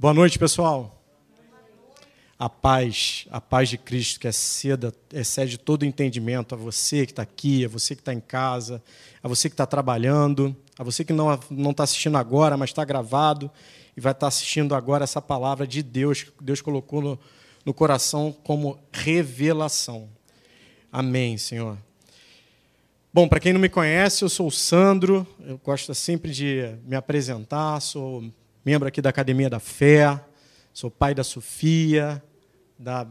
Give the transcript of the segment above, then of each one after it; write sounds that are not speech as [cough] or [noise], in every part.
Boa noite, pessoal. A paz, a paz de Cristo que exceda, excede todo entendimento a você que está aqui, a você que está em casa, a você que está trabalhando, a você que não está assistindo agora, mas está gravado e vai estar tá assistindo agora essa palavra de Deus que Deus colocou no, no coração como revelação. Amém, Senhor. Bom, para quem não me conhece, eu sou o Sandro, eu gosto sempre de me apresentar, sou membro aqui da Academia da Fé, sou pai da Sofia, da,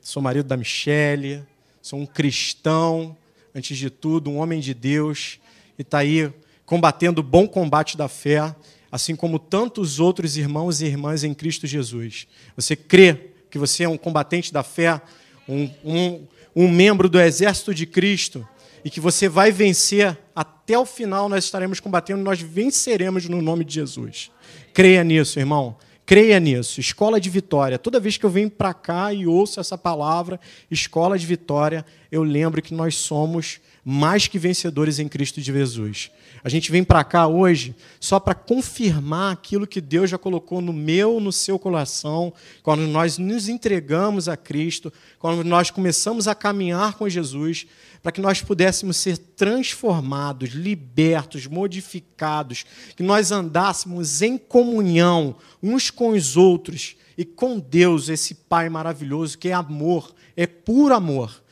sou marido da Michele, sou um cristão, antes de tudo, um homem de Deus, e está aí combatendo o bom combate da fé, assim como tantos outros irmãos e irmãs em Cristo Jesus. Você crê que você é um combatente da fé, um, um, um membro do exército de Cristo, e que você vai vencer até o final, nós estaremos combatendo, nós venceremos no nome de Jesus. Creia nisso, irmão. Creia nisso. Escola de vitória. Toda vez que eu venho para cá e ouço essa palavra, escola de vitória, eu lembro que nós somos mais que vencedores em Cristo de Jesus. A gente vem para cá hoje só para confirmar aquilo que Deus já colocou no meu, no seu coração, quando nós nos entregamos a Cristo, quando nós começamos a caminhar com Jesus, para que nós pudéssemos ser transformados, libertos, modificados, que nós andássemos em comunhão uns com os outros e com Deus, esse Pai maravilhoso que é amor, é puro amor.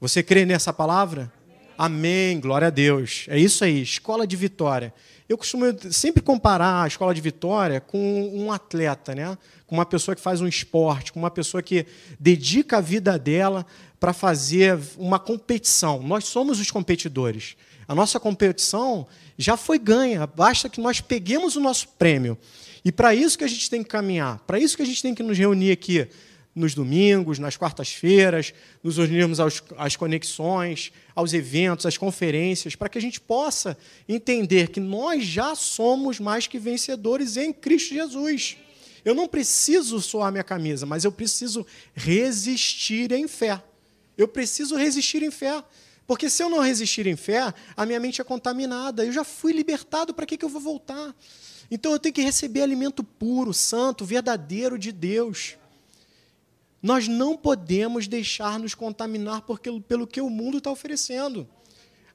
Você crê nessa palavra? Amém. Amém, glória a Deus. É isso aí, escola de vitória. Eu costumo sempre comparar a escola de vitória com um atleta, né? com uma pessoa que faz um esporte, com uma pessoa que dedica a vida dela para fazer uma competição. Nós somos os competidores. A nossa competição já foi ganha, basta que nós peguemos o nosso prêmio. E para isso que a gente tem que caminhar, para isso que a gente tem que nos reunir aqui nos domingos, nas quartas-feiras, nos unirmos aos, às conexões, aos eventos, às conferências, para que a gente possa entender que nós já somos mais que vencedores em Cristo Jesus. Eu não preciso suar minha camisa, mas eu preciso resistir em fé. Eu preciso resistir em fé. Porque se eu não resistir em fé, a minha mente é contaminada. Eu já fui libertado, para que, que eu vou voltar? Então eu tenho que receber alimento puro, santo, verdadeiro de Deus. Nós não podemos deixar nos contaminar porque, pelo que o mundo está oferecendo.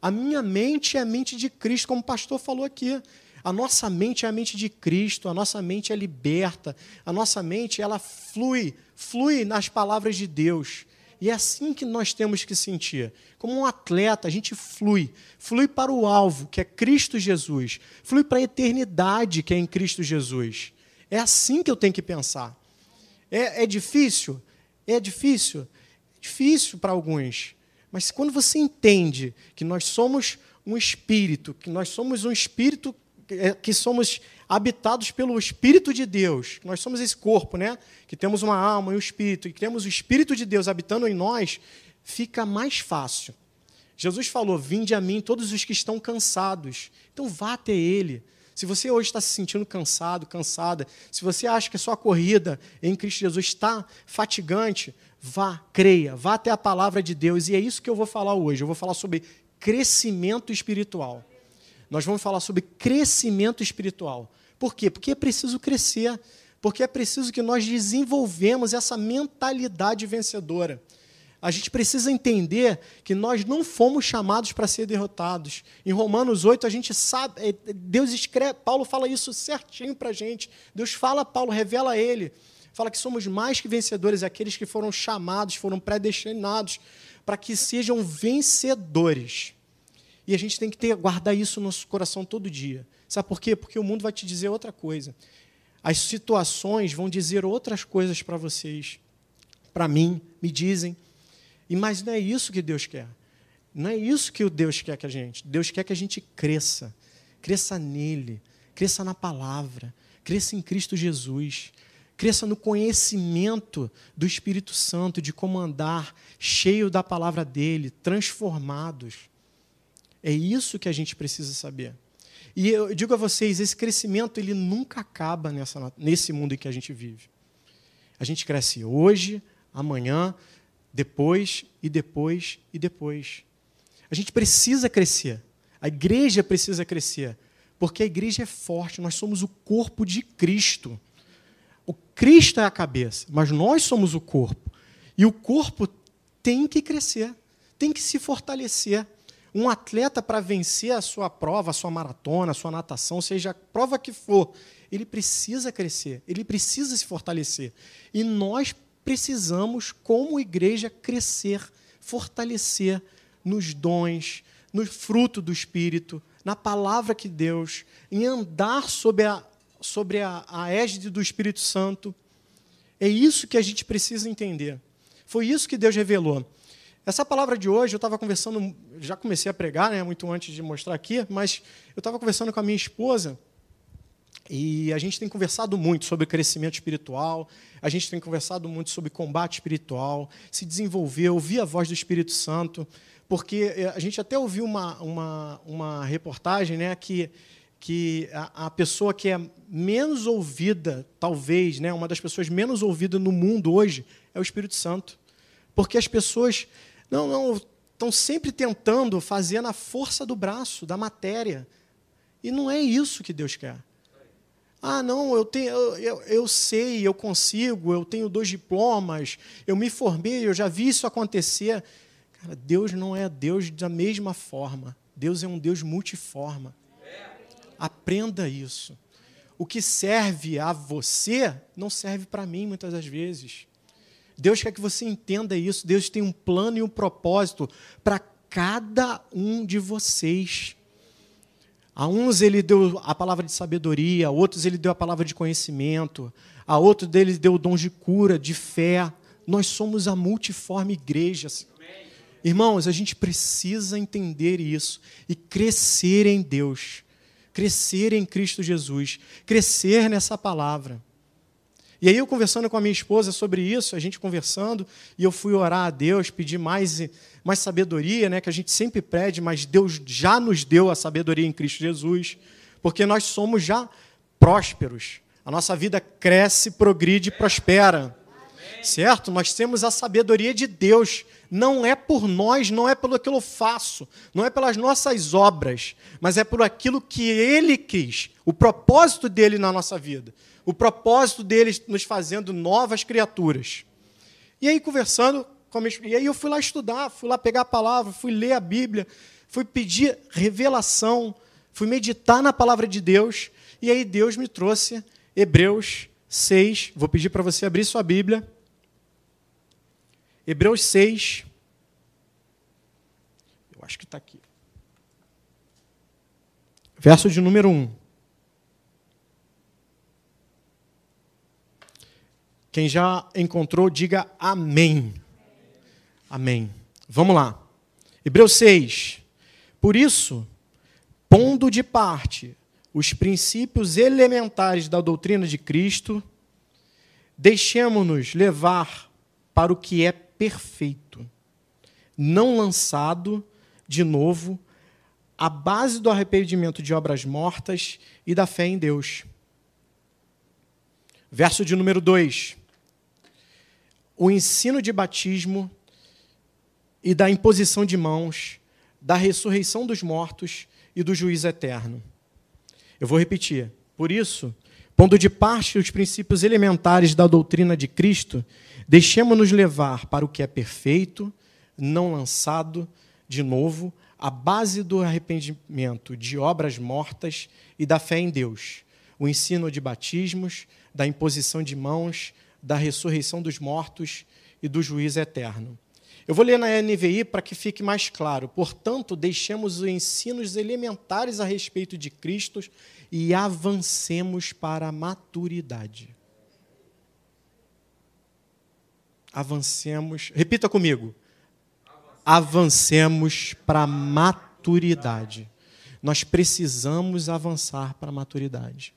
A minha mente é a mente de Cristo, como o pastor falou aqui. A nossa mente é a mente de Cristo, a nossa mente é liberta, a nossa mente ela flui, flui nas palavras de Deus. E é assim que nós temos que sentir. Como um atleta, a gente flui. Flui para o alvo, que é Cristo Jesus. Flui para a eternidade, que é em Cristo Jesus. É assim que eu tenho que pensar. É, é difícil? É difícil? É difícil para alguns. Mas quando você entende que nós somos um espírito, que nós somos um espírito, que é, somos habitados pelo Espírito de Deus, nós somos esse corpo, né? que temos uma alma e um espírito, e que temos o Espírito de Deus habitando em nós, fica mais fácil. Jesus falou: Vinde a mim todos os que estão cansados. Então vá até Ele. Se você hoje está se sentindo cansado, cansada, se você acha que a sua corrida em Cristo Jesus está fatigante, vá, creia, vá até a palavra de Deus. E é isso que eu vou falar hoje. Eu vou falar sobre crescimento espiritual. Nós vamos falar sobre crescimento espiritual. Por quê? Porque é preciso crescer, porque é preciso que nós desenvolvemos essa mentalidade vencedora. A gente precisa entender que nós não fomos chamados para ser derrotados. Em Romanos 8, a gente sabe, é, Deus escreve, Paulo fala isso certinho para a gente. Deus fala, Paulo revela a ele. Fala que somos mais que vencedores, aqueles que foram chamados, foram predestinados para que sejam vencedores. E a gente tem que ter, guardar isso no nosso coração todo dia. Sabe por quê? Porque o mundo vai te dizer outra coisa. As situações vão dizer outras coisas para vocês. Para mim, me dizem. E mas não é isso que Deus quer. Não é isso que o Deus quer que a gente. Deus quer que a gente cresça. Cresça nele, cresça na palavra, cresça em Cristo Jesus. Cresça no conhecimento do Espírito Santo, de como andar cheio da palavra dele, transformados. É isso que a gente precisa saber. E eu digo a vocês, esse crescimento ele nunca acaba nessa, nesse mundo em que a gente vive. A gente cresce hoje, amanhã, depois e depois e depois. A gente precisa crescer. A igreja precisa crescer, porque a igreja é forte, nós somos o corpo de Cristo. Cristo é a cabeça, mas nós somos o corpo. E o corpo tem que crescer, tem que se fortalecer. Um atleta, para vencer a sua prova, a sua maratona, a sua natação, seja a prova que for, ele precisa crescer, ele precisa se fortalecer. E nós precisamos, como igreja, crescer, fortalecer nos dons, no fruto do Espírito, na palavra que Deus, em andar sobre a, sobre a, a égide do Espírito Santo. É isso que a gente precisa entender. Foi isso que Deus revelou. Essa palavra de hoje, eu estava conversando, já comecei a pregar, né, muito antes de mostrar aqui, mas eu estava conversando com a minha esposa e a gente tem conversado muito sobre crescimento espiritual, a gente tem conversado muito sobre combate espiritual, se desenvolver, ouvir a voz do Espírito Santo, porque eh, a gente até ouviu uma, uma, uma reportagem né, que, que a, a pessoa que é menos ouvida, talvez, né, uma das pessoas menos ouvidas no mundo hoje, é o Espírito Santo. Porque as pessoas não, não estão sempre tentando fazer na força do braço, da matéria. E não é isso que Deus quer. Ah, não, eu, tenho, eu, eu, sei, eu consigo, eu tenho dois diplomas, eu me formei, eu já vi isso acontecer. Cara, Deus não é Deus da mesma forma. Deus é um Deus multiforma. Aprenda isso. O que serve a você não serve para mim muitas das vezes. Deus quer que você entenda isso. Deus tem um plano e um propósito para cada um de vocês. A uns ele deu a palavra de sabedoria, a outros ele deu a palavra de conhecimento, a outros deles deu o dom de cura, de fé. Nós somos a multiforme igreja. Irmãos, a gente precisa entender isso e crescer em Deus, crescer em Cristo Jesus, crescer nessa palavra. E aí eu conversando com a minha esposa sobre isso, a gente conversando, e eu fui orar a Deus, pedir mais, mais sabedoria, né, que a gente sempre pede, mas Deus já nos deu a sabedoria em Cristo Jesus, porque nós somos já prósperos. A nossa vida cresce, progride prospera. Certo? Nós temos a sabedoria de Deus. Não é por nós, não é pelo que eu faço, não é pelas nossas obras, mas é por aquilo que Ele quis, o propósito dele na nossa vida o propósito deles nos fazendo novas criaturas. E aí, conversando, e aí eu fui lá estudar, fui lá pegar a palavra, fui ler a Bíblia, fui pedir revelação, fui meditar na palavra de Deus, e aí Deus me trouxe Hebreus 6. Vou pedir para você abrir sua Bíblia. Hebreus 6. Eu acho que está aqui. Verso de número 1. Quem já encontrou, diga amém. Amém. Vamos lá. Hebreus 6. Por isso, pondo de parte os princípios elementares da doutrina de Cristo, deixemos-nos levar para o que é perfeito, não lançado de novo à base do arrependimento de obras mortas e da fé em Deus. Verso de número 2 o ensino de batismo e da imposição de mãos, da ressurreição dos mortos e do juízo eterno. Eu vou repetir. Por isso, pondo de parte os princípios elementares da doutrina de Cristo, deixemos-nos levar para o que é perfeito, não lançado de novo, a base do arrependimento de obras mortas e da fé em Deus, o ensino de batismos, da imposição de mãos, da ressurreição dos mortos e do juízo eterno. Eu vou ler na NVI para que fique mais claro. Portanto, deixemos os ensinos elementares a respeito de Cristo e avancemos para a maturidade. Avancemos, repita comigo. Avancemos para a maturidade. Nós precisamos avançar para a maturidade.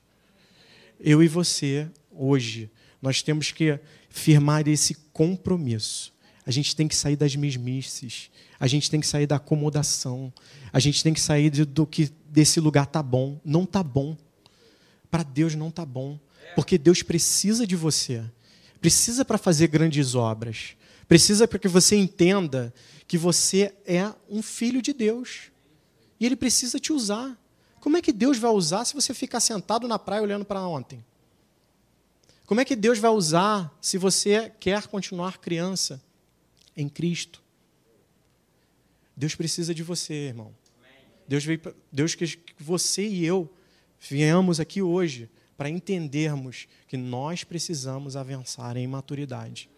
Eu e você, hoje, nós temos que firmar esse compromisso. A gente tem que sair das mesmices. A gente tem que sair da acomodação. A gente tem que sair do que desse lugar tá bom. Não tá bom. Para Deus não tá bom, porque Deus precisa de você. Precisa para fazer grandes obras. Precisa para que você entenda que você é um filho de Deus. E ele precisa te usar. Como é que Deus vai usar se você ficar sentado na praia olhando para ontem? Como é que Deus vai usar se você quer continuar criança em Cristo? Deus precisa de você, irmão. Deus veio, Deus quer que você e eu viemos aqui hoje para entendermos que nós precisamos avançar em maturidade.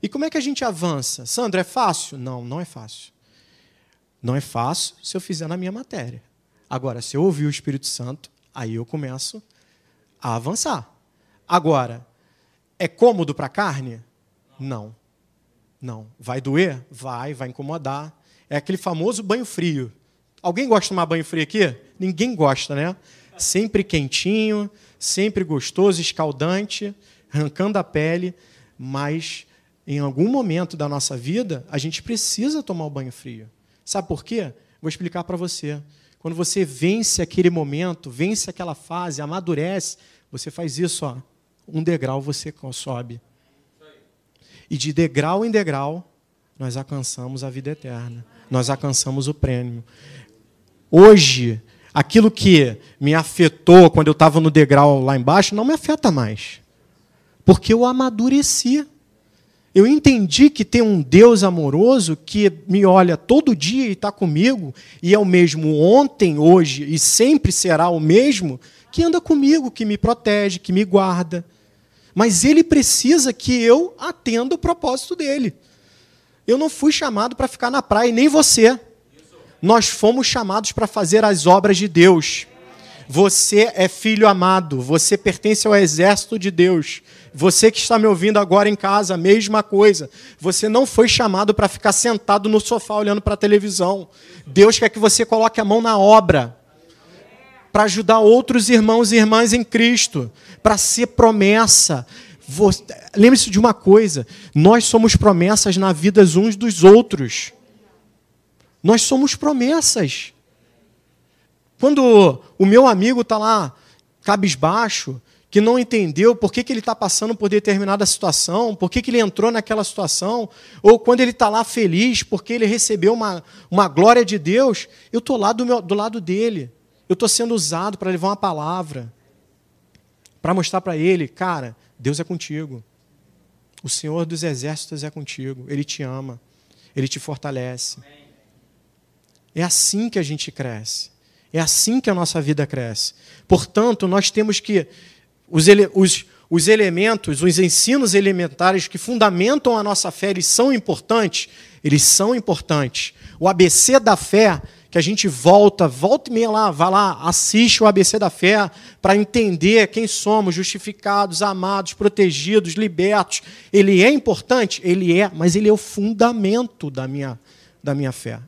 E como é que a gente avança? Sandro, é fácil? Não, não é fácil. Não é fácil se eu fizer na minha matéria. Agora, se eu ouvir o Espírito Santo, aí eu começo a avançar. Agora, é cômodo para a carne? Não. Não. Vai doer? Vai, vai incomodar. É aquele famoso banho frio. Alguém gosta de tomar banho frio aqui? Ninguém gosta, né? Sempre quentinho, sempre gostoso, escaldante, arrancando a pele, mas em algum momento da nossa vida, a gente precisa tomar o banho frio. Sabe por quê? Vou explicar para você. Quando você vence aquele momento, vence aquela fase, amadurece, você faz isso, ó, um degrau você sobe. E de degrau em degrau, nós alcançamos a vida eterna. Nós alcançamos o prêmio. Hoje, aquilo que me afetou quando eu estava no degrau lá embaixo, não me afeta mais. Porque eu amadureci. Eu entendi que tem um Deus amoroso que me olha todo dia e está comigo, e é o mesmo ontem, hoje e sempre será o mesmo, que anda comigo, que me protege, que me guarda mas ele precisa que eu atenda o propósito dele. Eu não fui chamado para ficar na praia, nem você. Nós fomos chamados para fazer as obras de Deus. Você é filho amado, você pertence ao exército de Deus. Você que está me ouvindo agora em casa, a mesma coisa. Você não foi chamado para ficar sentado no sofá olhando para a televisão. Deus quer que você coloque a mão na obra para ajudar outros irmãos e irmãs em Cristo, para ser promessa. Lembre-se de uma coisa: nós somos promessas na vida uns dos outros. Nós somos promessas. Quando o meu amigo está lá, cabisbaixo, que não entendeu por que, que ele está passando por determinada situação, por que, que ele entrou naquela situação, ou quando ele está lá feliz porque ele recebeu uma, uma glória de Deus, eu estou lá do, meu, do lado dele. Eu estou sendo usado para levar uma palavra, para mostrar para ele, cara, Deus é contigo. O Senhor dos exércitos é contigo. Ele te ama. Ele te fortalece. É assim que a gente cresce. É assim que a nossa vida cresce. Portanto, nós temos que. Os, ele, os, os elementos, os ensinos elementares que fundamentam a nossa fé, eles são importantes? Eles são importantes. O ABC da fé que a gente volta, volta e meia lá, vá lá, assiste o ABC da fé para entender quem somos, justificados, amados, protegidos, libertos. Ele é importante? Ele é, mas ele é o fundamento da minha, da minha fé.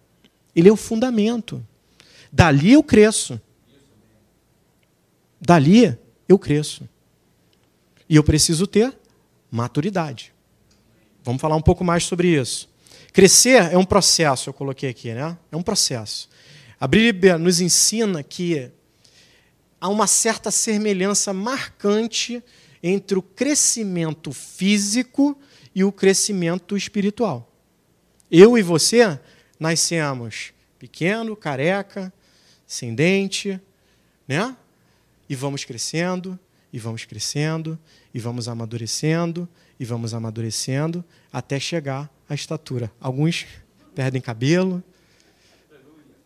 Ele é o fundamento. Dali eu cresço. Dali eu cresço. E eu preciso ter maturidade. Vamos falar um pouco mais sobre isso. Crescer é um processo, eu coloquei aqui, né? É um processo. A Bíblia nos ensina que há uma certa semelhança marcante entre o crescimento físico e o crescimento espiritual. Eu e você nascemos pequeno, careca, sem dente, né? E vamos crescendo, e vamos crescendo, e vamos amadurecendo, e vamos amadurecendo, até chegar à estatura. Alguns perdem cabelo,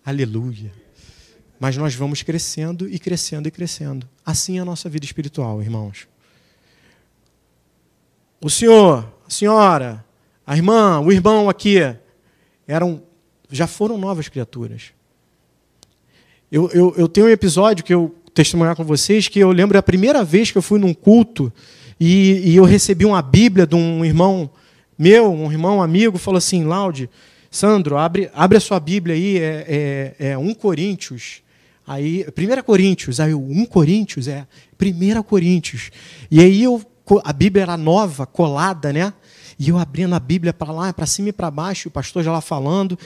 Aleluia. Mas nós vamos crescendo e crescendo e crescendo. Assim é a nossa vida espiritual, irmãos. O senhor, a senhora, a irmã, o irmão aqui eram, já foram novas criaturas. Eu, eu, eu tenho um episódio que eu testemunhar com vocês que eu lembro a primeira vez que eu fui num culto e, e eu recebi uma Bíblia de um irmão meu, um irmão amigo, falou assim, Laude, Sandro, abre, abre a sua Bíblia aí, é, é, é 1 Coríntios. Aí, 1 Coríntios, aí 1 Coríntios, é 1 Coríntios. E aí eu, a Bíblia era nova, colada, né? E eu abrindo a Bíblia para lá, para cima e para baixo, o pastor já lá falando.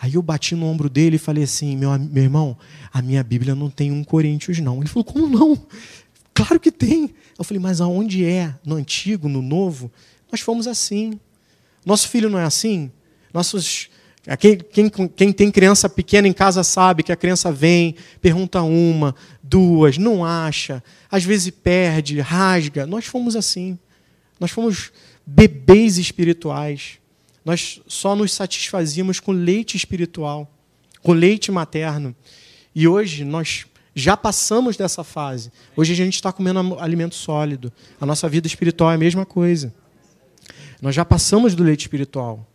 Aí eu bati no ombro dele e falei assim: meu, meu irmão, a minha Bíblia não tem 1 Coríntios, não. Ele falou: como não? Claro que tem. Eu falei: mas aonde é? No antigo, no novo? Nós fomos assim. Nosso filho não é assim? Nossos Quem, quem, quem, tem criança pequena em casa sabe que a criança vem, pergunta uma, duas, não acha, às vezes perde, rasga. Nós fomos assim. Nós fomos bebês espirituais. Nós só nos satisfazíamos com leite espiritual, com leite materno. E hoje nós já passamos dessa fase. Hoje a gente está comendo alimento sólido. A nossa vida espiritual é a mesma coisa. Nós já passamos do leite espiritual.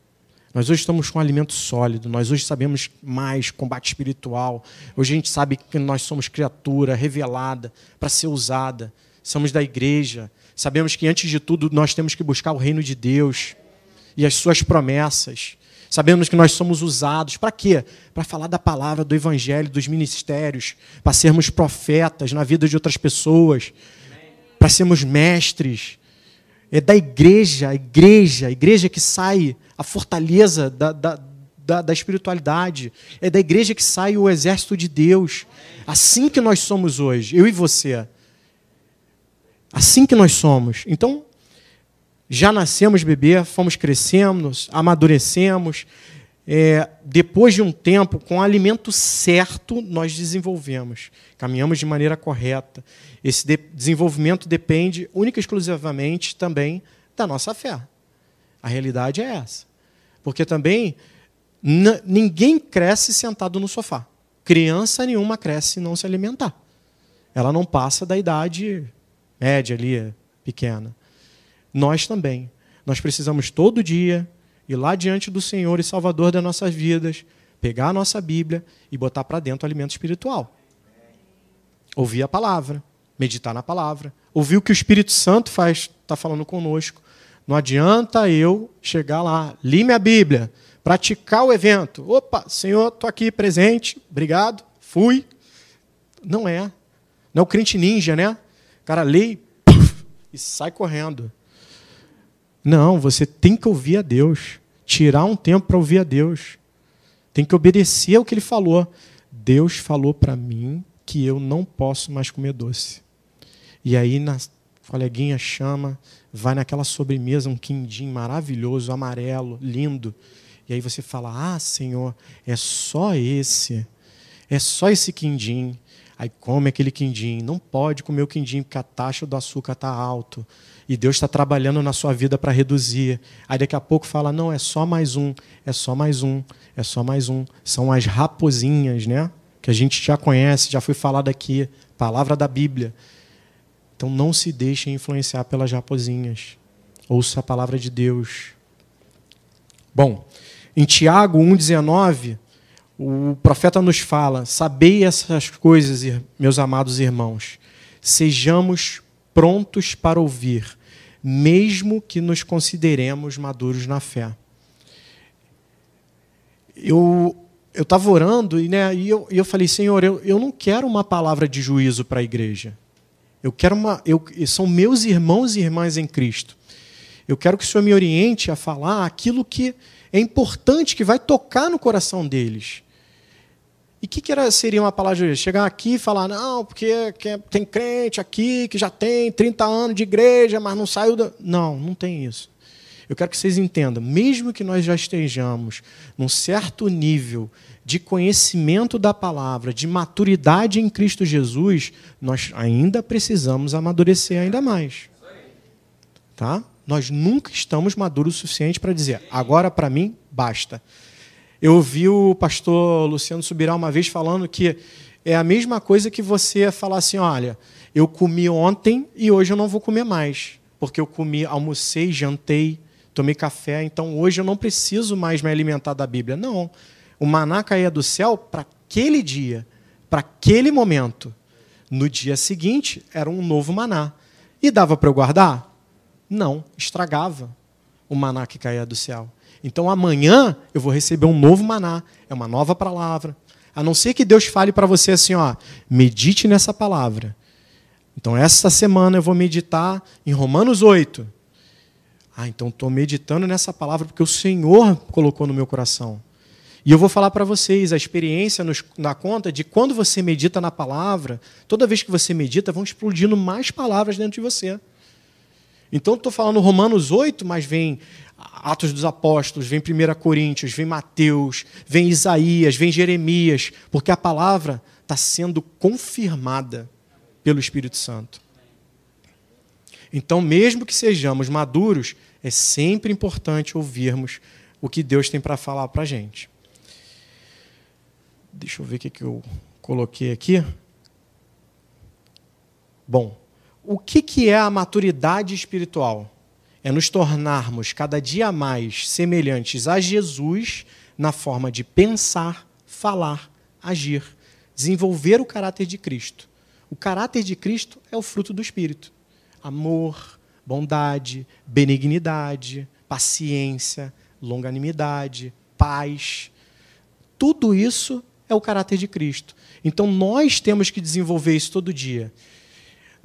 Nós hoje estamos com um alimento sólido, nós hoje sabemos mais combate espiritual. Hoje a gente sabe que nós somos criatura revelada para ser usada. Somos da igreja. Sabemos que antes de tudo nós temos que buscar o reino de Deus e as suas promessas. Sabemos que nós somos usados para quê? Para falar da palavra, do evangelho, dos ministérios, para sermos profetas na vida de outras pessoas, para sermos mestres. É da igreja, a igreja, a igreja que sai a fortaleza da, da, da, da, espiritualidade. É da igreja que sai o exército de Deus. Assim que nós somos hoje, eu e você. Assim que nós somos. Então, já nascemos bebê, fomos crescendo, amadurecemos. É, depois de um tempo, com o alimento certo, nós desenvolvemos. Caminhamos de maneira correta. Esse de desenvolvimento depende única e exclusivamente também da nossa fé. A realidade é essa. Porque também ninguém cresce sentado no sofá. Criança nenhuma cresce não se alimentar. Ela não passa da idade média ali, pequena. Nós também. Nós precisamos todo dia ir lá diante do Senhor e Salvador das nossas vidas, pegar a nossa Bíblia e botar para dentro o alimento espiritual. Ouvir a palavra, meditar na palavra, ouvir o que o Espírito Santo faz, está falando conosco, não adianta eu chegar lá, li minha Bíblia, praticar o evento. Opa, Senhor, estou aqui presente, obrigado, fui. Não é. Não é o crente ninja, né? O cara lê e sai correndo. Não, você tem que ouvir a Deus. Tirar um tempo para ouvir a Deus. Tem que obedecer ao que ele falou. Deus falou para mim que eu não posso mais comer doce. E aí, na coleguinha chama, vai naquela sobremesa, um quindim maravilhoso, amarelo, lindo. E aí você fala: Ah, Senhor, é só esse. É só esse quindim. Aí come aquele quindim. Não pode comer o quindim porque a taxa do açúcar está alto. E Deus está trabalhando na sua vida para reduzir. Aí daqui a pouco fala: não, é só mais um, é só mais um, é só mais um. São as raposinhas, né? Que a gente já conhece, já foi falado aqui, palavra da Bíblia. Então não se deixem influenciar pelas raposinhas. Ouça a palavra de Deus. Bom, em Tiago 1,19, o profeta nos fala: Sabei essas coisas, meus amados irmãos, sejamos prontos para ouvir, mesmo que nos consideremos maduros na fé. Eu eu estava orando e, né, e, eu, e eu falei, Senhor, eu, eu não quero uma palavra de juízo para a igreja. Eu quero uma. Eu, são meus irmãos e irmãs em Cristo. Eu quero que o Senhor me oriente a falar aquilo que é importante, que vai tocar no coração deles. O que, que era, seria uma palavra de Chegar aqui e falar, não, porque tem crente aqui que já tem 30 anos de igreja, mas não saiu da. Não, não tem isso. Eu quero que vocês entendam, mesmo que nós já estejamos num certo nível de conhecimento da palavra, de maturidade em Cristo Jesus, nós ainda precisamos amadurecer ainda mais. Tá? Nós nunca estamos maduros o suficiente para dizer, agora para mim, basta. Eu ouvi o pastor Luciano Subirá uma vez falando que é a mesma coisa que você falar assim: olha, eu comi ontem e hoje eu não vou comer mais, porque eu comi, almocei, jantei, tomei café, então hoje eu não preciso mais me alimentar da Bíblia. Não. O maná caía do céu para aquele dia, para aquele momento. No dia seguinte, era um novo maná. E dava para eu guardar? Não, estragava o maná que caía do céu. Então amanhã eu vou receber um novo maná, é uma nova palavra. A não ser que Deus fale para você assim, ó, medite nessa palavra. Então essa semana eu vou meditar em Romanos 8. Ah, então estou meditando nessa palavra porque o Senhor colocou no meu coração. E eu vou falar para vocês, a experiência nos dá conta de quando você medita na palavra, toda vez que você medita, vão explodindo mais palavras dentro de você. Então, estou falando Romanos 8, mas vem Atos dos Apóstolos, vem 1 Coríntios, vem Mateus, vem Isaías, vem Jeremias, porque a palavra está sendo confirmada pelo Espírito Santo. Então, mesmo que sejamos maduros, é sempre importante ouvirmos o que Deus tem para falar para a gente. Deixa eu ver o que, eu coloquei aqui. Bom, o que é a maturidade espiritual? É nos tornarmos cada dia mais semelhantes a Jesus na forma de pensar, falar, agir, desenvolver o caráter de Cristo. O caráter de Cristo é o fruto do Espírito: amor, bondade, benignidade, paciência, longanimidade, paz. Tudo isso é o caráter de Cristo. Então nós temos que desenvolver isso todo dia.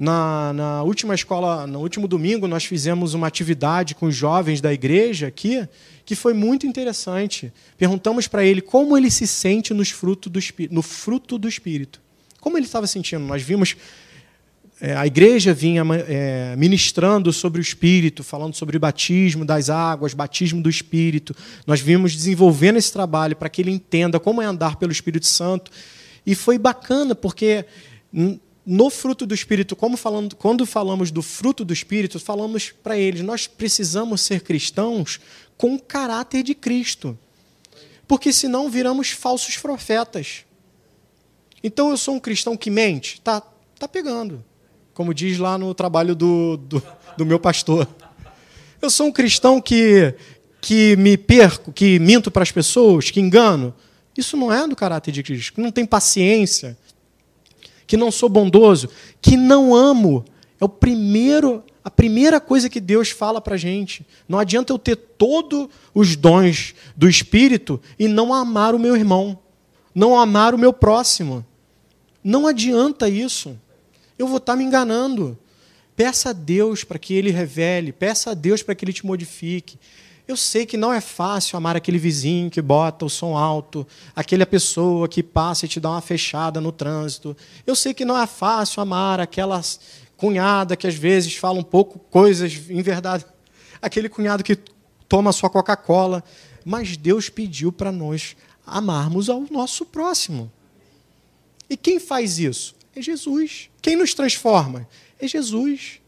Na, na, última escola, no último domingo, nós fizemos uma atividade com os jovens da igreja aqui, que foi muito interessante. Perguntamos para ele como ele se sente nos fruto do, no fruto do Espírito. Como ele estava sentindo? Nós vimos é, a igreja vinha é, ministrando sobre o Espírito, falando sobre o batismo das águas, batismo do Espírito. Nós vimos desenvolvendo esse trabalho para que ele entenda como é andar pelo Espírito Santo. E foi bacana, porque no fruto do Espírito, como falando, quando falamos do fruto do Espírito, falamos para eles: nós precisamos ser cristãos com o caráter de Cristo. Porque senão viramos falsos profetas. Então eu sou um cristão que mente? Tá, tá pegando como diz lá no trabalho do, do, do meu pastor. Eu sou um cristão que, que me perco, que minto para as pessoas, que engano. Isso não é do caráter de Cristo, não tem paciência, que não sou bondoso, que não amo. É o primeiro, a primeira coisa que Deus fala para a gente. Não adianta eu ter todos os dons do Espírito e não amar o meu irmão, não amar o meu próximo. Não adianta isso eu vou estar me enganando. Peça a Deus para que Ele revele, peça a Deus para que Ele te modifique. Eu sei que não é fácil amar aquele vizinho que bota o som alto, aquela pessoa que passa e te dá uma fechada no trânsito. Eu sei que não é fácil amar aquela cunhada que às vezes fala um pouco coisas em verdade, [laughs] aquele cunhado que toma sua Coca-Cola. Mas Deus pediu para nós amarmos ao nosso próximo. E quem faz isso? É Jesus. Quem nos transforma? É Jesus.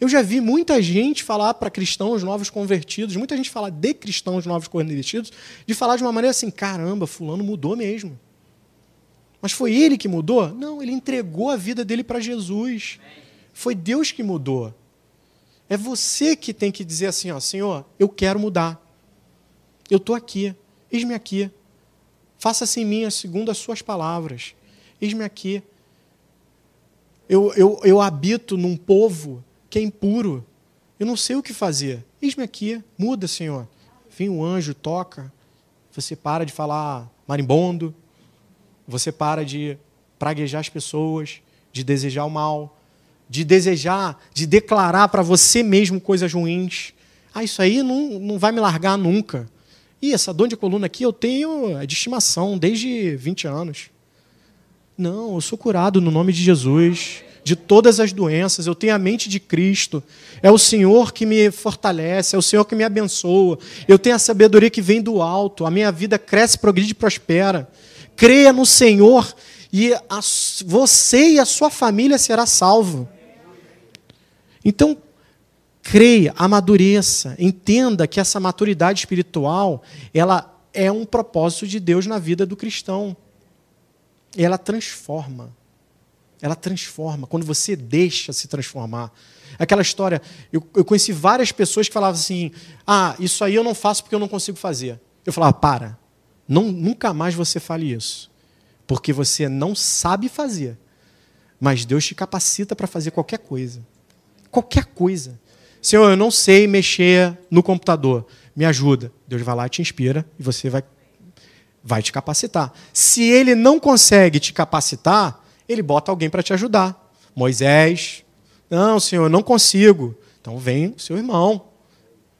Eu já vi muita gente falar para cristãos novos convertidos, muita gente falar de cristãos novos convertidos, de falar de uma maneira assim: caramba, Fulano mudou mesmo. Mas foi ele que mudou? Não, ele entregou a vida dele para Jesus. Foi Deus que mudou. É você que tem que dizer assim: ó, Senhor, eu quero mudar. Eu estou aqui, eis-me aqui. Faça-se em mim segundo as suas palavras. Eis-me aqui eu, eu, eu habito num povo que é impuro. Eu não sei o que fazer. Eis-me aqui, muda, Senhor. Vem um anjo, toca. Você para de falar marimbondo. Você para de praguejar as pessoas, de desejar o mal, de desejar, de declarar para você mesmo coisas ruins. Ah, isso aí não, não vai me largar nunca. E essa dor de coluna aqui eu tenho é de estimação desde 20 anos. Não, eu sou curado no nome de Jesus de todas as doenças, eu tenho a mente de Cristo. É o Senhor que me fortalece, é o Senhor que me abençoa. Eu tenho a sabedoria que vem do alto, a minha vida cresce, progride e prospera. Creia no Senhor e a, você e a sua família será salvo. Então, creia, amadureça, entenda que essa maturidade espiritual, ela é um propósito de Deus na vida do cristão ela transforma. Ela transforma. Quando você deixa se transformar. Aquela história, eu, eu conheci várias pessoas que falavam assim: ah, isso aí eu não faço porque eu não consigo fazer. Eu falava: para, não, nunca mais você fale isso. Porque você não sabe fazer. Mas Deus te capacita para fazer qualquer coisa. Qualquer coisa. Senhor, eu não sei mexer no computador. Me ajuda. Deus vai lá e te inspira e você vai vai te capacitar. Se ele não consegue te capacitar, ele bota alguém para te ajudar. Moisés, não, senhor, não consigo. Então vem o seu irmão.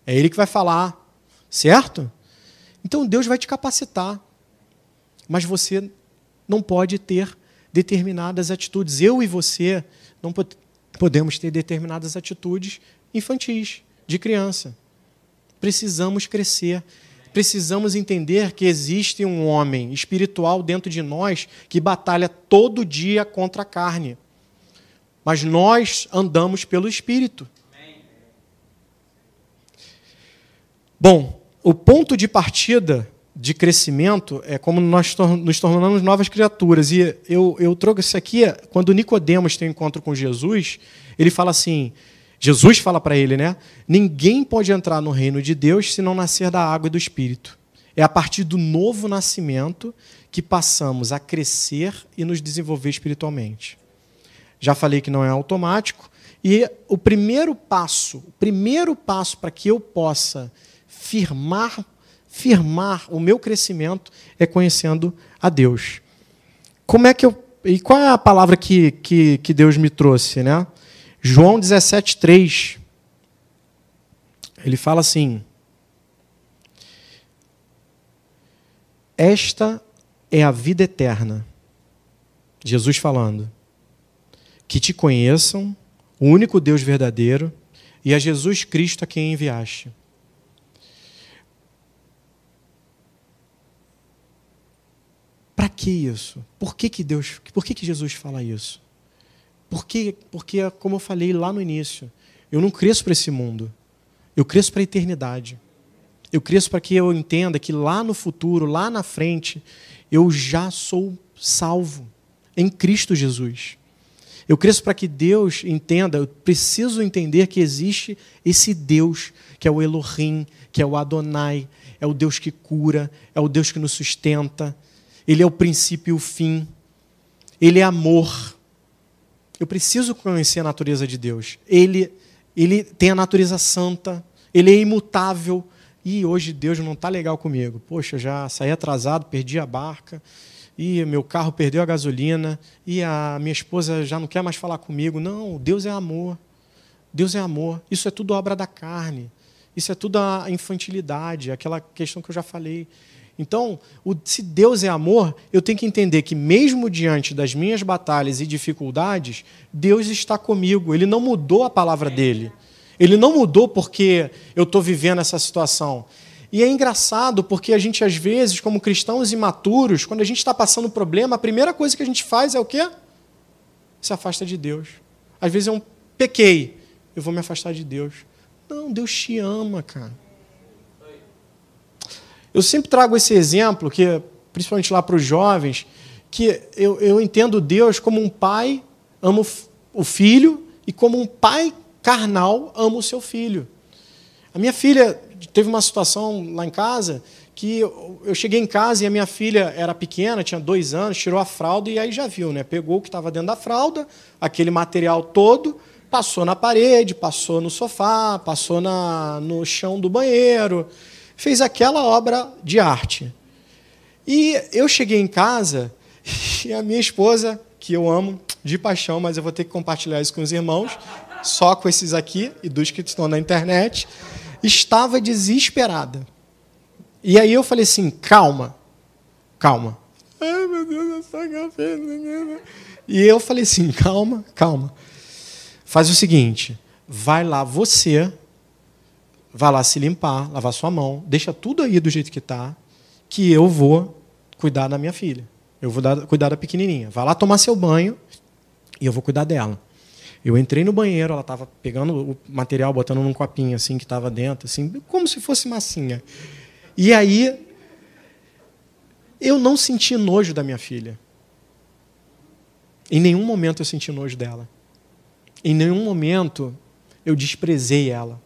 É ele que vai falar, certo? Então Deus vai te capacitar. Mas você não pode ter determinadas atitudes. Eu e você não podemos ter determinadas atitudes infantis, de criança. precisamos crescer. Precisamos entender que existe um homem espiritual dentro de nós que batalha todo dia contra a carne. Mas nós andamos pelo Espírito. Bom, o ponto de partida de crescimento é como nós nos tornamos novas criaturas. E eu, eu trouxe isso aqui, quando Nicodemos tem um encontro com Jesus, ele fala assim: Jesus fala para ele, né? Ninguém pode entrar no reino de Deus se não nascer da água e do espírito. É a partir do novo nascimento que passamos a crescer e nos desenvolver espiritualmente. Já falei que não é automático, e o primeiro passo, o primeiro passo para que eu possa firmar firmar o meu crescimento é conhecendo a Deus. Como é que eu e qual é a palavra que, que, que Deus me trouxe, né? João 17, 3. Ele fala assim: Esta é a vida eterna. Jesus falando. Que te conheçam, o único Deus verdadeiro, e a Jesus Cristo a quem enviaste. Para que isso? Por que, que Deus, por que, que Jesus fala isso? Porque, porque, como eu falei lá no início, eu não cresço para esse mundo. Eu cresço para a eternidade. Eu cresço para que eu entenda que lá no futuro, lá na frente, eu já sou salvo em Cristo Jesus. Eu cresço para que Deus entenda, eu preciso entender que existe esse Deus, que é o Elohim, que é o Adonai, é o Deus que cura, é o Deus que nos sustenta. Ele é o princípio e o fim. Ele é amor. Eu preciso conhecer a natureza de Deus. Ele, ele tem a natureza santa, ele é imutável. E hoje Deus não está legal comigo. Poxa, já saí atrasado, perdi a barca, e meu carro perdeu a gasolina, e a minha esposa já não quer mais falar comigo. Não, Deus é amor. Deus é amor. Isso é tudo obra da carne. Isso é tudo a infantilidade, aquela questão que eu já falei. Então, o, se Deus é amor, eu tenho que entender que, mesmo diante das minhas batalhas e dificuldades, Deus está comigo. Ele não mudou a palavra dele. Ele não mudou porque eu estou vivendo essa situação. E é engraçado porque a gente, às vezes, como cristãos imaturos, quando a gente está passando problema, a primeira coisa que a gente faz é o quê? Se afasta de Deus. Às vezes eu pequei, eu vou me afastar de Deus. Não, Deus te ama, cara. Eu sempre trago esse exemplo, que principalmente lá para os jovens, que eu, eu entendo Deus como um pai ama o filho e como um pai carnal ama o seu filho. A minha filha teve uma situação lá em casa que eu cheguei em casa e a minha filha era pequena, tinha dois anos, tirou a fralda e aí já viu, né? Pegou o que estava dentro da fralda, aquele material todo, passou na parede, passou no sofá, passou na, no chão do banheiro fez aquela obra de arte. E eu cheguei em casa [laughs] e a minha esposa, que eu amo de paixão, mas eu vou ter que compartilhar isso com os irmãos, só com esses aqui e dos que estão na internet, estava desesperada. E aí eu falei assim: calma, calma. Ai, meu Deus, eu sou café. E eu falei assim: calma, calma. Faz o seguinte: vai lá você Vá lá se limpar, lavar sua mão, deixa tudo aí do jeito que está, que eu vou cuidar da minha filha. Eu vou dar, cuidar da pequenininha. Vá lá tomar seu banho e eu vou cuidar dela. Eu entrei no banheiro, ela estava pegando o material, botando num copinho assim que estava dentro, assim, como se fosse massinha. E aí eu não senti nojo da minha filha. Em nenhum momento eu senti nojo dela. Em nenhum momento eu desprezei ela.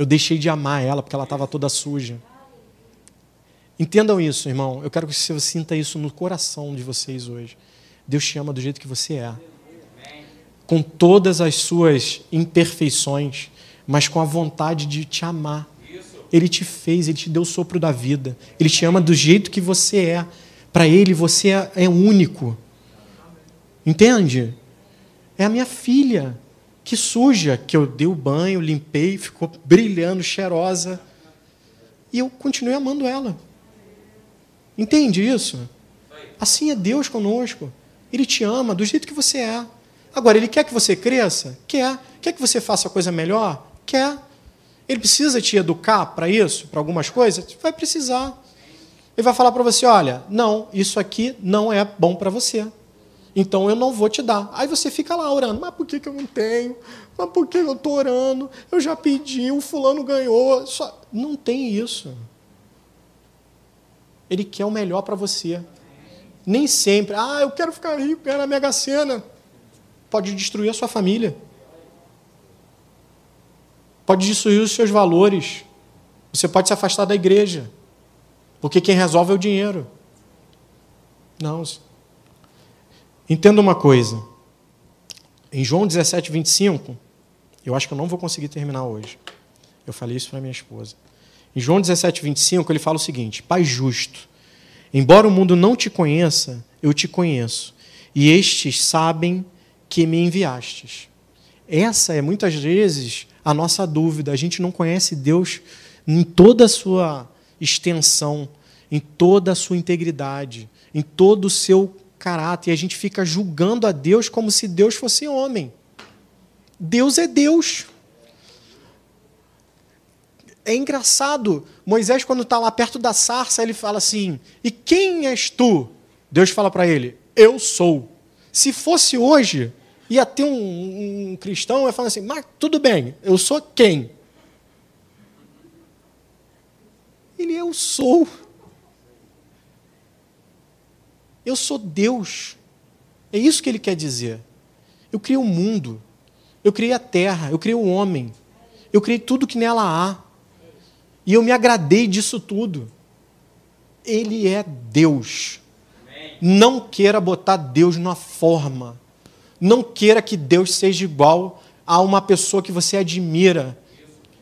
Eu deixei de amar ela porque ela estava toda suja. Entendam isso, irmão. Eu quero que você sinta isso no coração de vocês hoje. Deus te ama do jeito que você é. Com todas as suas imperfeições, mas com a vontade de te amar. Ele te fez, ele te deu o sopro da vida. Ele te ama do jeito que você é. Para ele, você é, é único. Entende? É a minha filha que suja, que eu dei o banho, limpei, ficou brilhando, cheirosa. E eu continuei amando ela. Entende isso? Assim é Deus conosco. Ele te ama do jeito que você é. Agora, Ele quer que você cresça? Quer. Quer que você faça a coisa melhor? Quer. Ele precisa te educar para isso, para algumas coisas? Vai precisar. Ele vai falar para você: olha, não, isso aqui não é bom para você. Então eu não vou te dar. Aí você fica lá orando, mas por que, que eu não tenho? Mas por que eu estou orando? Eu já pedi, o fulano ganhou. Só... Não tem isso. Ele quer o melhor para você. Nem sempre, ah, eu quero ficar rico, ganhar na Mega Sena. Pode destruir a sua família. Pode destruir os seus valores. Você pode se afastar da igreja. Porque quem resolve é o dinheiro. Não. Entenda uma coisa. Em João 17, 25, eu acho que eu não vou conseguir terminar hoje. Eu falei isso para minha esposa. Em João 17, 25, ele fala o seguinte: Pai justo, embora o mundo não te conheça, eu te conheço, e estes sabem que me enviastes. Essa é muitas vezes a nossa dúvida. A gente não conhece Deus em toda a sua extensão, em toda a sua integridade, em todo o seu caráter. E a gente fica julgando a Deus como se Deus fosse homem. Deus é Deus. É engraçado. Moisés, quando está lá perto da sarça, ele fala assim: E quem és tu? Deus fala para ele: Eu sou. Se fosse hoje, ia ter um, um cristão e falar assim: Mas tudo bem, eu sou quem? Ele, eu sou. Eu sou Deus. É isso que ele quer dizer. Eu criei o mundo. Eu criei a terra. Eu criei o homem. Eu criei tudo que nela há. E eu me agradei disso tudo. Ele é Deus. Não queira botar Deus na forma. Não queira que Deus seja igual a uma pessoa que você admira,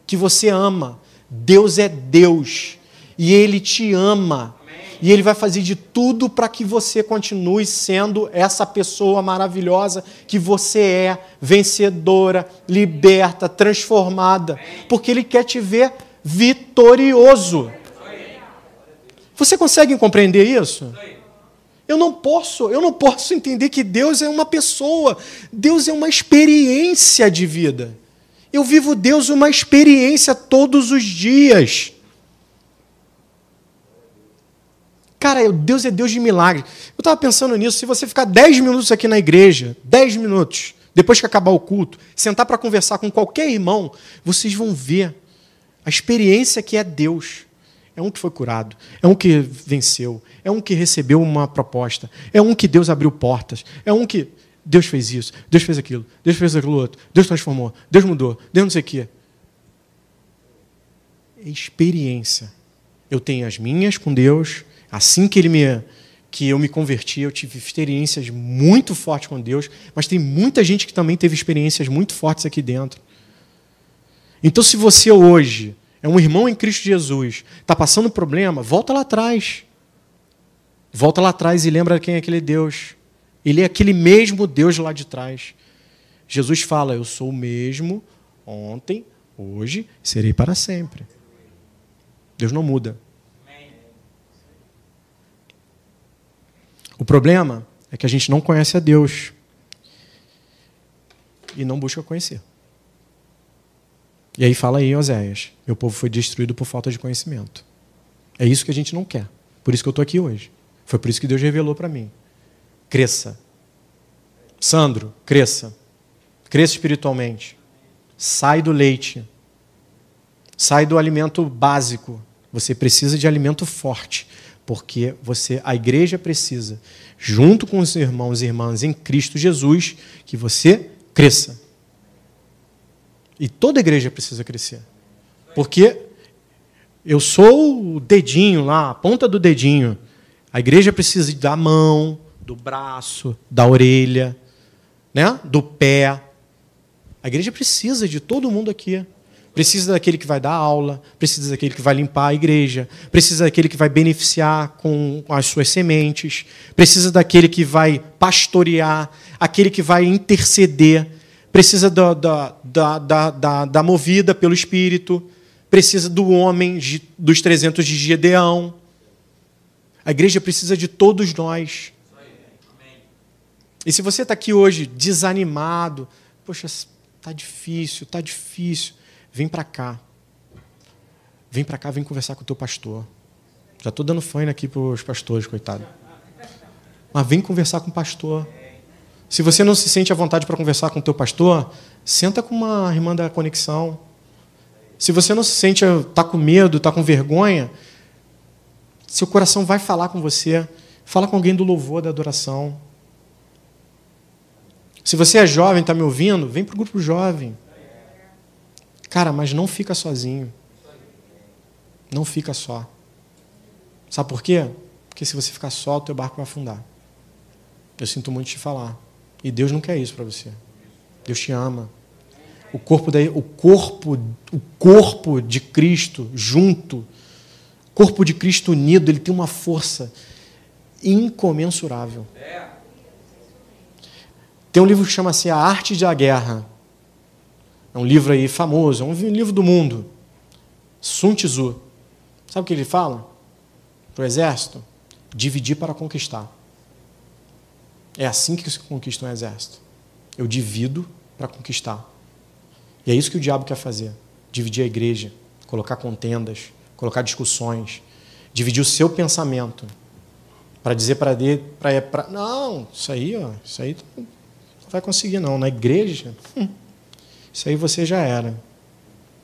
que você ama. Deus é Deus. E Ele te ama e Ele vai fazer de tudo para que você continue sendo essa pessoa maravilhosa que você é, vencedora, liberta, transformada, porque Ele quer te ver vitorioso. Você consegue compreender isso? Eu não posso, eu não posso entender que Deus é uma pessoa, Deus é uma experiência de vida. Eu vivo Deus uma experiência todos os dias. Cara, Deus é Deus de milagre. Eu estava pensando nisso, se você ficar 10 minutos aqui na igreja, 10 minutos, depois que acabar o culto, sentar para conversar com qualquer irmão, vocês vão ver a experiência que é Deus. É um que foi curado, é um que venceu, é um que recebeu uma proposta, é um que Deus abriu portas, é um que Deus fez isso, Deus fez aquilo, Deus fez aquilo outro, Deus transformou, Deus mudou, Deus não sei o quê. É experiência. Eu tenho as minhas com Deus, Assim que ele me que eu me converti, eu tive experiências muito fortes com Deus, mas tem muita gente que também teve experiências muito fortes aqui dentro. Então, se você hoje é um irmão em Cristo Jesus, está passando problema, volta lá atrás. Volta lá atrás e lembra quem é aquele Deus. Ele é aquele mesmo Deus lá de trás. Jesus fala: Eu sou o mesmo ontem, hoje, serei para sempre. Deus não muda. O problema é que a gente não conhece a Deus e não busca conhecer. E aí fala aí, Oséias: meu povo foi destruído por falta de conhecimento. É isso que a gente não quer. Por isso que eu estou aqui hoje. Foi por isso que Deus revelou para mim. Cresça. Sandro, cresça. Cresça espiritualmente. Sai do leite. Sai do alimento básico. Você precisa de alimento forte porque você, a igreja precisa, junto com os irmãos e irmãs em Cristo Jesus, que você cresça. E toda igreja precisa crescer. Porque eu sou o dedinho lá, a ponta do dedinho. A igreja precisa da mão, do braço, da orelha, né? do pé. A igreja precisa de todo mundo aqui. Precisa daquele que vai dar aula, precisa daquele que vai limpar a igreja, precisa daquele que vai beneficiar com as suas sementes, precisa daquele que vai pastorear, aquele que vai interceder, precisa da, da, da, da, da movida pelo Espírito, precisa do homem dos 300 de Gedeão. A igreja precisa de todos nós. E se você está aqui hoje desanimado, poxa, está difícil, está difícil. Vem para cá. vem para cá, vem conversar com o teu pastor. Já estou dando fã aqui para os pastores, coitado. Mas vem conversar com o pastor. Se você não se sente à vontade para conversar com o teu pastor, senta com uma irmã da conexão. Se você não se sente, está com medo, está com vergonha, seu coração vai falar com você. Fala com alguém do louvor, da adoração. Se você é jovem, está me ouvindo, vem para o grupo jovem. Cara, mas não fica sozinho. Não fica só. Sabe por quê? Porque se você ficar só, o teu barco vai afundar. Eu sinto muito te falar. E Deus não quer isso para você. Deus te ama. O corpo, daí, o corpo, o corpo de Cristo junto, o corpo de Cristo unido, ele tem uma força incomensurável. Tem um livro que chama assim A Arte da Guerra. É um livro aí famoso, é um livro do mundo. Sun Tzu. Sabe o que ele fala? Para o exército? Dividir para conquistar. É assim que se conquista um exército. Eu divido para conquistar. E é isso que o diabo quer fazer: dividir a igreja, colocar contendas, colocar discussões, dividir o seu pensamento para dizer para ele, para não, isso aí, ó, isso aí não vai conseguir não. Na igreja, hum, isso aí você já era.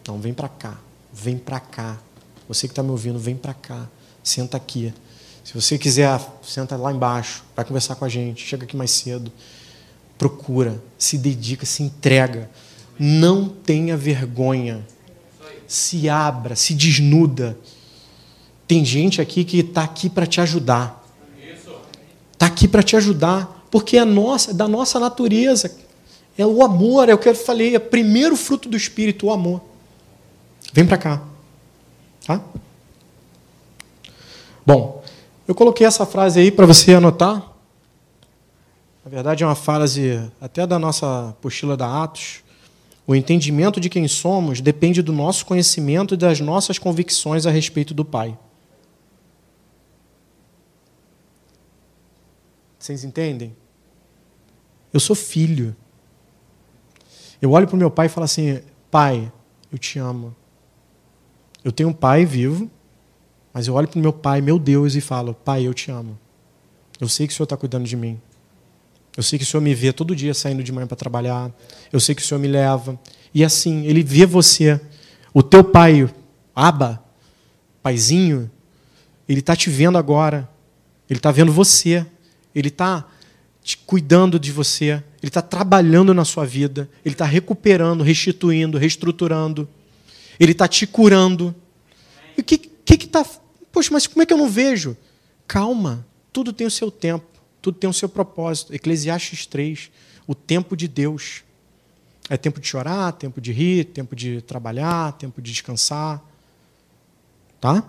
Não, vem para cá, vem para cá. Você que está me ouvindo, vem para cá, senta aqui. Se você quiser, senta lá embaixo, vai conversar com a gente, chega aqui mais cedo. Procura, se dedica, se entrega. Não tenha vergonha. Se abra, se desnuda. Tem gente aqui que está aqui para te ajudar. Está aqui para te ajudar, porque é nossa, é da nossa natureza. É o amor, é o que eu falei, é o primeiro fruto do Espírito, o amor. Vem para cá. Tá? Bom, eu coloquei essa frase aí para você anotar. Na verdade, é uma frase até da nossa apostila da Atos. O entendimento de quem somos depende do nosso conhecimento e das nossas convicções a respeito do Pai. Vocês entendem? Eu sou filho. Eu olho para o meu pai e falo assim: Pai, eu te amo. Eu tenho um pai vivo, mas eu olho para o meu pai, meu Deus, e falo: Pai, eu te amo. Eu sei que o Senhor está cuidando de mim. Eu sei que o Senhor me vê todo dia saindo de manhã para trabalhar. Eu sei que o Senhor me leva. E assim, Ele vê você. O teu pai, Aba, paizinho, Ele está te vendo agora. Ele está vendo você. Ele está cuidando de você. Ele está trabalhando na sua vida. Ele está recuperando, restituindo, reestruturando. Ele está te curando. E o que está Poxa, mas como é que eu não vejo? Calma, tudo tem o seu tempo, tudo tem o seu propósito. Eclesiastes 3, o tempo de Deus. É tempo de chorar, tempo de rir, tempo de trabalhar, tempo de descansar. Tá?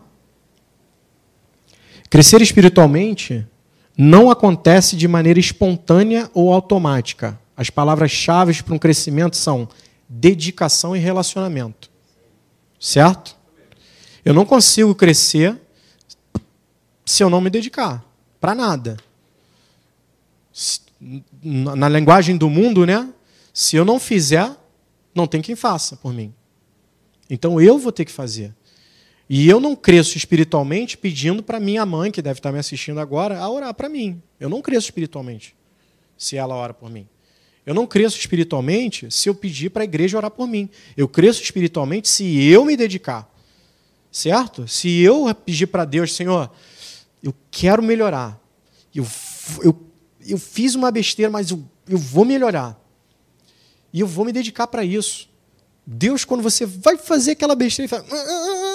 Crescer espiritualmente não acontece de maneira espontânea ou automática. As palavras-chave para um crescimento são dedicação e relacionamento. Certo? Eu não consigo crescer se eu não me dedicar para nada. Na linguagem do mundo, né? Se eu não fizer, não tem quem faça por mim. Então eu vou ter que fazer. E eu não cresço espiritualmente pedindo para minha mãe, que deve estar me assistindo agora, a orar para mim. Eu não cresço espiritualmente se ela ora por mim. Eu não cresço espiritualmente se eu pedir para a igreja orar por mim. Eu cresço espiritualmente se eu me dedicar. Certo? Se eu pedir para Deus, Senhor, eu quero melhorar. Eu, eu, eu fiz uma besteira, mas eu, eu vou melhorar. E eu vou me dedicar para isso. Deus, quando você vai fazer aquela besteira, ele fala.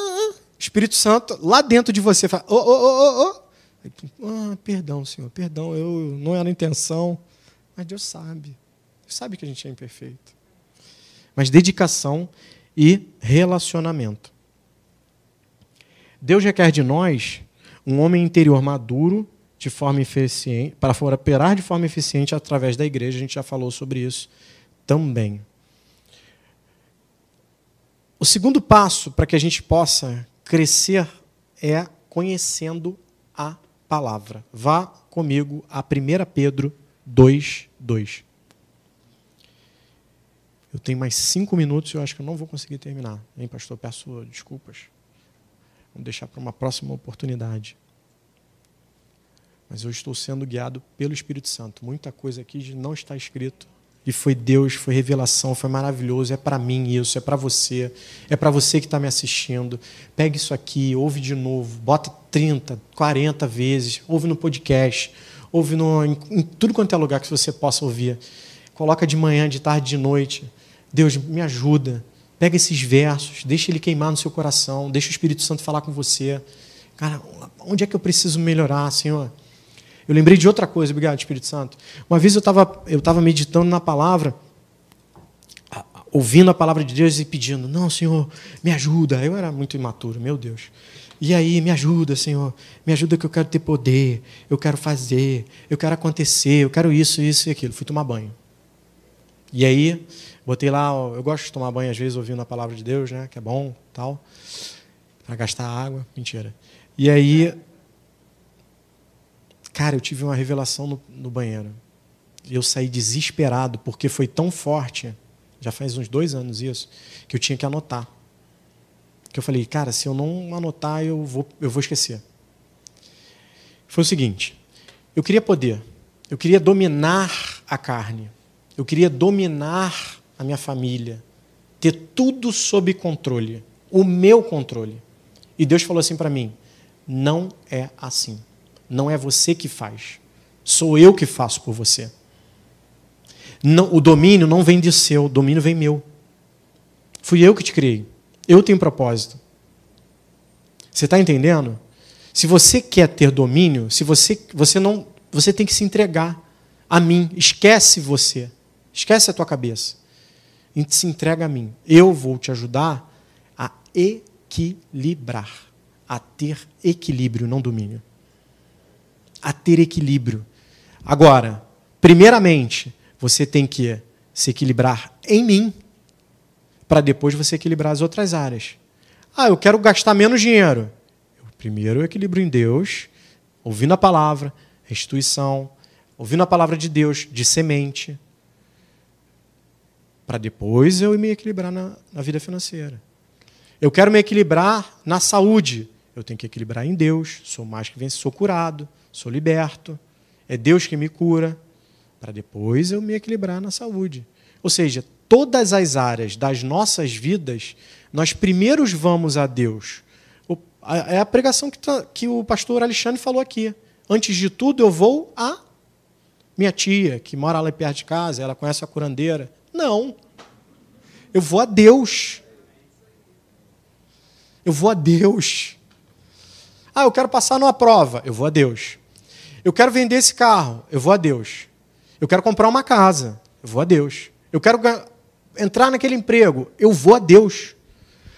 Espírito Santo, lá dentro de você, fala. Oh, oh, oh, oh. Ah, perdão, Senhor, perdão, eu não era a intenção. Mas Deus sabe. Deus sabe que a gente é imperfeito. Mas dedicação e relacionamento. Deus requer de nós um homem interior maduro de forma eficiente, para operar de forma eficiente através da igreja, a gente já falou sobre isso também. O segundo passo para que a gente possa crescer é conhecendo a palavra. Vá comigo a 1 Pedro 2, 2. Eu tenho mais cinco minutos e eu acho que eu não vou conseguir terminar. Hein, pastor? Peço desculpas. Vamos deixar para uma próxima oportunidade. Mas eu estou sendo guiado pelo Espírito Santo. Muita coisa aqui não está escrito. E foi Deus, foi revelação, foi maravilhoso. É para mim isso, é para você, é para você que está me assistindo. Pegue isso aqui, ouve de novo, bota 30, 40 vezes, ouve no podcast, ouve no, em, em tudo quanto é lugar que você possa ouvir. Coloca de manhã, de tarde, de noite. Deus, me ajuda. Pega esses versos, deixa ele queimar no seu coração, deixa o Espírito Santo falar com você. Cara, onde é que eu preciso melhorar, Senhor? Eu lembrei de outra coisa, obrigado, Espírito Santo. Uma vez eu estava eu tava meditando na palavra, ouvindo a palavra de Deus e pedindo: Não, Senhor, me ajuda. Eu era muito imaturo, meu Deus. E aí, me ajuda, Senhor. Me ajuda que eu quero ter poder, eu quero fazer, eu quero acontecer, eu quero isso, isso e aquilo. Fui tomar banho. E aí, botei lá, eu gosto de tomar banho às vezes ouvindo a palavra de Deus, né? Que é bom, tal. Para gastar água, mentira. E aí, Cara, eu tive uma revelação no, no banheiro. Eu saí desesperado, porque foi tão forte, já faz uns dois anos isso, que eu tinha que anotar. Que eu falei, cara, se eu não anotar, eu vou, eu vou esquecer. Foi o seguinte: eu queria poder, eu queria dominar a carne, eu queria dominar a minha família, ter tudo sob controle, o meu controle. E Deus falou assim para mim: não é assim. Não é você que faz. Sou eu que faço por você. Não, o domínio não vem de seu, o domínio vem meu. Fui eu que te criei. Eu tenho propósito. Você está entendendo? Se você quer ter domínio, se você, você não, você tem que se entregar a mim. Esquece você. Esquece a tua cabeça. E se entrega a mim. Eu vou te ajudar a equilibrar, a ter equilíbrio, não domínio a ter equilíbrio. Agora, primeiramente, você tem que se equilibrar em mim, para depois você equilibrar as outras áreas. Ah, eu quero gastar menos dinheiro. Primeiro eu equilibro em Deus, ouvindo a palavra, restituição, ouvindo a palavra de Deus, de semente, para depois eu me equilibrar na, na vida financeira. Eu quero me equilibrar na saúde. Eu tenho que equilibrar em Deus, sou mais que vencedor, sou curado sou liberto, é Deus que me cura, para depois eu me equilibrar na saúde. Ou seja, todas as áreas das nossas vidas, nós primeiros vamos a Deus. É a pregação que, tá, que o pastor Alexandre falou aqui. Antes de tudo, eu vou a minha tia, que mora lá perto de casa, ela conhece a curandeira. Não. Eu vou a Deus. Eu vou a Deus. Ah, eu quero passar numa prova. Eu vou a Deus. Eu quero vender esse carro, eu vou a Deus. Eu quero comprar uma casa, eu vou a Deus. Eu quero entrar naquele emprego, eu vou a Deus.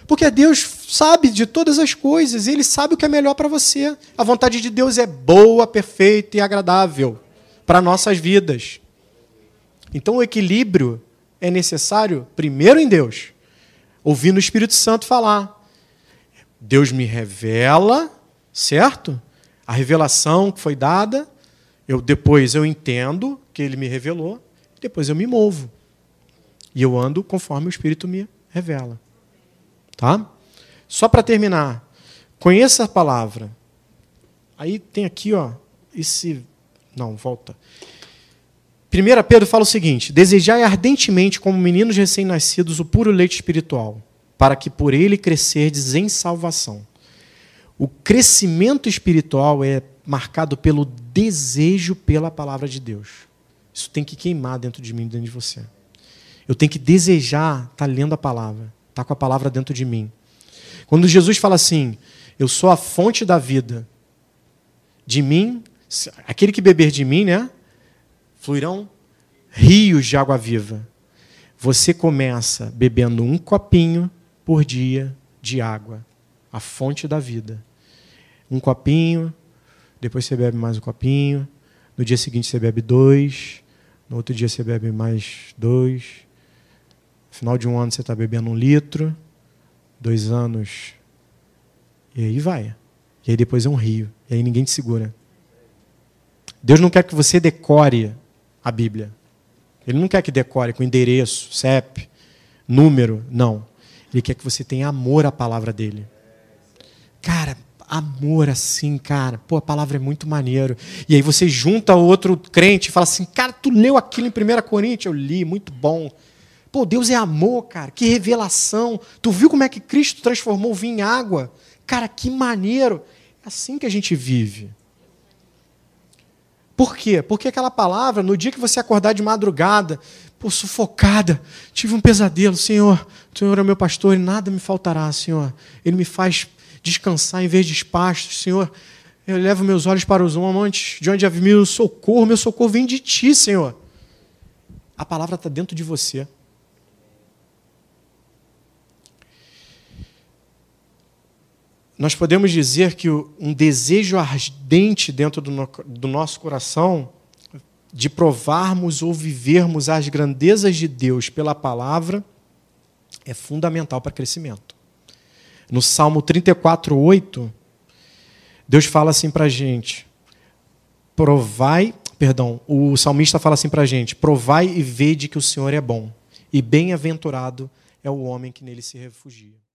Porque Deus sabe de todas as coisas, ele sabe o que é melhor para você. A vontade de Deus é boa, perfeita e agradável para nossas vidas. Então o equilíbrio é necessário primeiro em Deus, ouvindo o Espírito Santo falar. Deus me revela, certo? A revelação que foi dada, eu depois eu entendo que ele me revelou, depois eu me movo. E eu ando conforme o Espírito me revela. Tá? Só para terminar, conheça a palavra. Aí tem aqui, ó, esse. Não, volta. 1 Pedro fala o seguinte: Desejai ardentemente, como meninos recém-nascidos, o puro leite espiritual, para que por ele crescerdes em salvação o crescimento espiritual é marcado pelo desejo pela palavra de Deus. Isso tem que queimar dentro de mim, dentro de você. Eu tenho que desejar estar tá lendo a palavra, estar tá com a palavra dentro de mim. Quando Jesus fala assim, eu sou a fonte da vida, de mim, aquele que beber de mim, né, fluirão rios de água viva. Você começa bebendo um copinho por dia de água, a fonte da vida um copinho, depois você bebe mais um copinho, no dia seguinte você bebe dois, no outro dia você bebe mais dois. No final de um ano você está bebendo um litro, dois anos, e aí vai. E aí depois é um rio, e aí ninguém te segura. Deus não quer que você decore a Bíblia. Ele não quer que decore com endereço, CEP, número, não. Ele quer que você tenha amor à palavra dele Cara, amor assim, cara. Pô, a palavra é muito maneiro. E aí você junta outro crente e fala assim: "Cara, tu leu aquilo em 1 Coríntios? Eu li, muito bom". Pô, Deus é amor, cara. Que revelação. Tu viu como é que Cristo transformou o vinho em água? Cara, que maneiro. É assim que a gente vive. Por quê? Porque aquela palavra, no dia que você acordar de madrugada, pô, sufocada, tive um pesadelo, Senhor, o Senhor é meu pastor e nada me faltará, Senhor. Ele me faz descansar em vez de pastos, Senhor. Eu levo meus olhos para os montes, de onde havia meu socorro, meu socorro vem de ti, Senhor. A palavra está dentro de você. nós podemos dizer que um desejo ardente dentro do, nosso coração de provarmos ou vivermos as grandezas de Deus pela palavra é fundamental para crescimento. No Salmo 34, 8, Deus fala assim para a gente: provai, perdão, o salmista fala assim para a gente: provai e vede que o Senhor é bom, e bem-aventurado é o homem que nele se refugia.